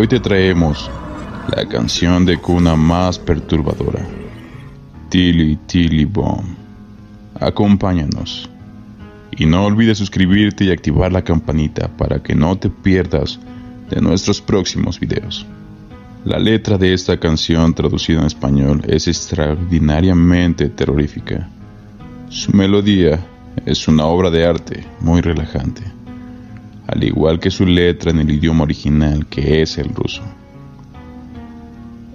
Hoy te traemos la canción de cuna más perturbadora, Tilly Tilly Bomb. Acompáñanos. Y no olvides suscribirte y activar la campanita para que no te pierdas de nuestros próximos videos. La letra de esta canción traducida en español es extraordinariamente terrorífica. Su melodía es una obra de arte muy relajante al igual que su letra en el idioma original que es el ruso.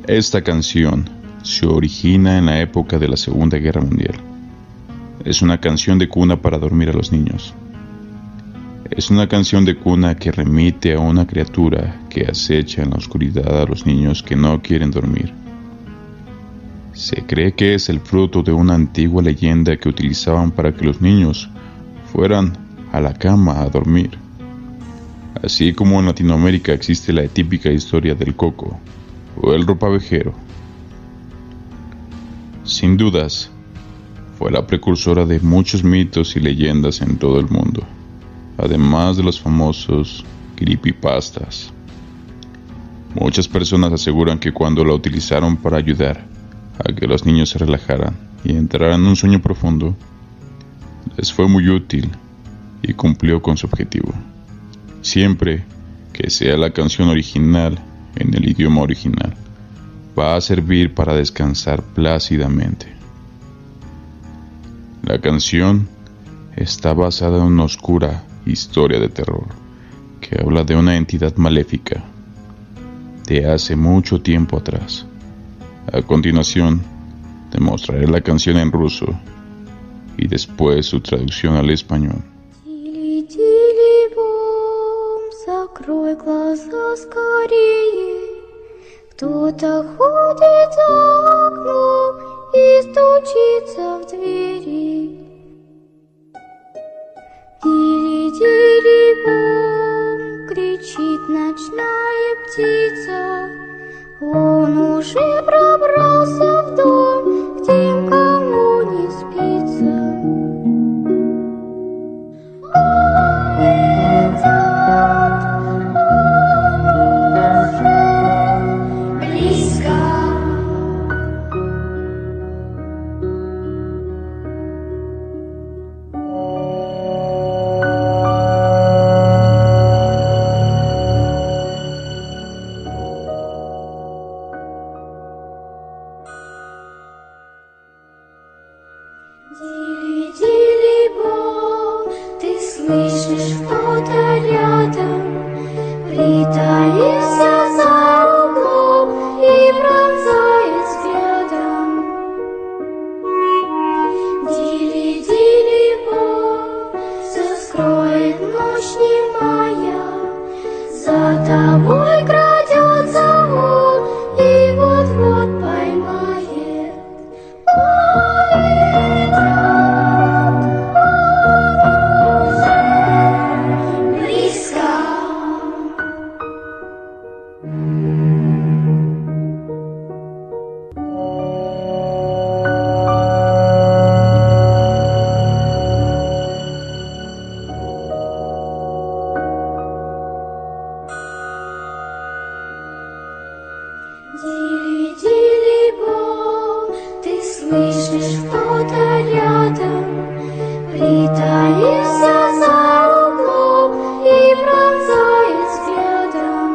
Esta canción se origina en la época de la Segunda Guerra Mundial. Es una canción de cuna para dormir a los niños. Es una canción de cuna que remite a una criatura que acecha en la oscuridad a los niños que no quieren dormir. Se cree que es el fruto de una antigua leyenda que utilizaban para que los niños fueran a la cama a dormir. Así como en Latinoamérica existe la típica historia del coco o el ropavejero. Sin dudas, fue la precursora de muchos mitos y leyendas en todo el mundo, además de los famosos creepypastas. Muchas personas aseguran que cuando la utilizaron para ayudar a que los niños se relajaran y entraran en un sueño profundo, les fue muy útil y cumplió con su objetivo siempre que sea la canción original en el idioma original. Va a servir para descansar plácidamente. La canción está basada en una oscura historia de terror que habla de una entidad maléfica de hace mucho tiempo atrás. A continuación, te mostraré la canción en ruso y después su traducción al español. Закрой глаза скорее, кто-то ходит за окном и стучится в двери. Дили-дили-бом, кричит ночная птица, он уже пробрался в дом, слышишь кто-то рядом, притаился Дили-дили-бом, ты слышишь кто-то рядом, притаился за углом и пронзает взглядом.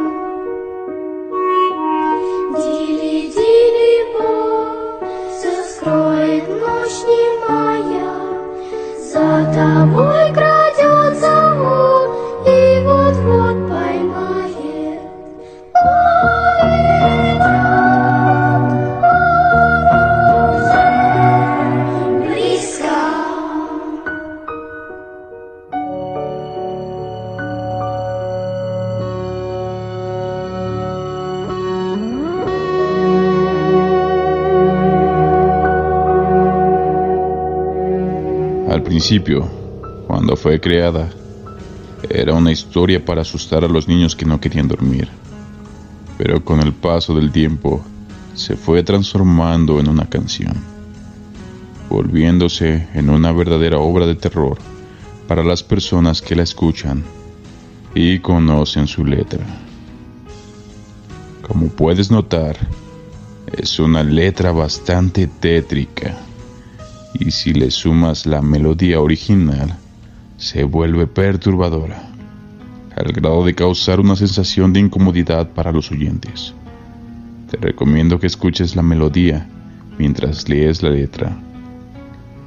Дили-дили-бом, все скроет ночь немая, за тобой крадется Al principio, cuando fue creada, era una historia para asustar a los niños que no querían dormir. Pero con el paso del tiempo, se fue transformando en una canción, volviéndose en una verdadera obra de terror para las personas que la escuchan y conocen su letra. Como puedes notar, es una letra bastante tétrica y si le sumas la melodía original, se vuelve perturbadora, al grado de causar una sensación de incomodidad para los oyentes. Te recomiendo que escuches la melodía mientras lees la letra.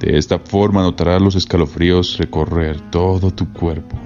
De esta forma notarás los escalofríos recorrer todo tu cuerpo.